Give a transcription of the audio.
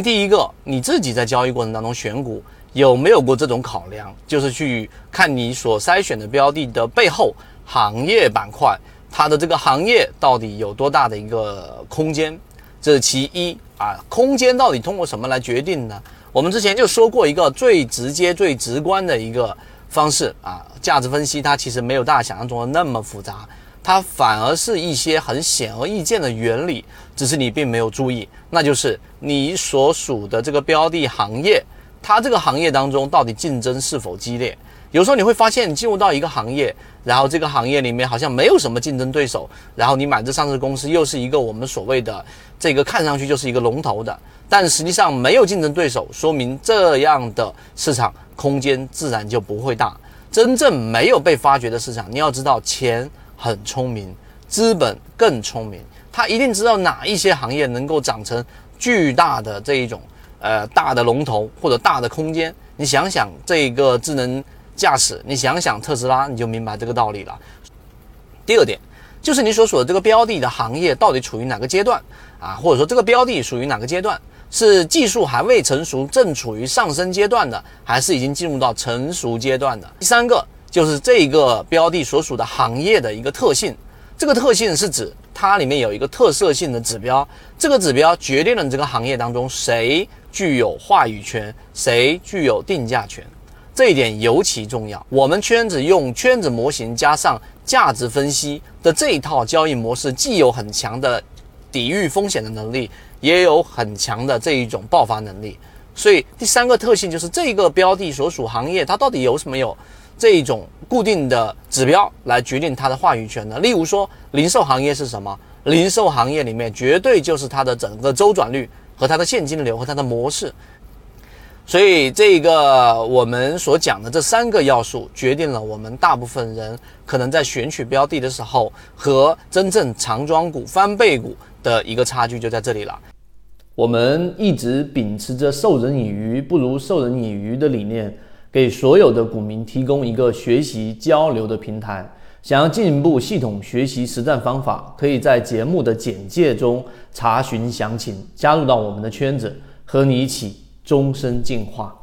第一个，你自己在交易过程当中选股有没有过这种考量？就是去看你所筛选的标的的背后行业板块，它的这个行业到底有多大的一个空间？这是其一啊。空间到底通过什么来决定呢？我们之前就说过一个最直接、最直观的一个方式啊，价值分析它其实没有大家想象中的那么复杂。它反而是一些很显而易见的原理，只是你并没有注意。那就是你所属的这个标的行业，它这个行业当中到底竞争是否激烈？有时候你会发现，你进入到一个行业，然后这个行业里面好像没有什么竞争对手，然后你买这上市公司又是一个我们所谓的这个看上去就是一个龙头的，但实际上没有竞争对手，说明这样的市场空间自然就不会大。真正没有被发掘的市场，你要知道钱。很聪明，资本更聪明，他一定知道哪一些行业能够长成巨大的这一种呃大的龙头或者大的空间。你想想这个智能驾驶，你想想特斯拉，你就明白这个道理了。第二点就是你所属的这个标的的行业到底处于哪个阶段啊？或者说这个标的属于哪个阶段？是技术还未成熟，正处于上升阶段的，还是已经进入到成熟阶段的？第三个。就是这个标的所属的行业的一个特性，这个特性是指它里面有一个特色性的指标，这个指标决定了这个行业当中谁具有话语权，谁具有定价权，这一点尤其重要。我们圈子用圈子模型加上价值分析的这一套交易模式，既有很强的抵御风险的能力，也有很强的这一种爆发能力。所以第三个特性就是这个标的所属行业它到底有什么有？这一种固定的指标来决定它的话语权的，例如说零售行业是什么？零售行业里面绝对就是它的整个周转率和它的现金流和它的模式。所以这个我们所讲的这三个要素，决定了我们大部分人可能在选取标的的时候和真正长庄股、翻倍股的一个差距就在这里了。我们一直秉持着授人以鱼不如授人以渔的理念。给所有的股民提供一个学习交流的平台。想要进一步系统学习实战方法，可以在节目的简介中查询详情，加入到我们的圈子，和你一起终身进化。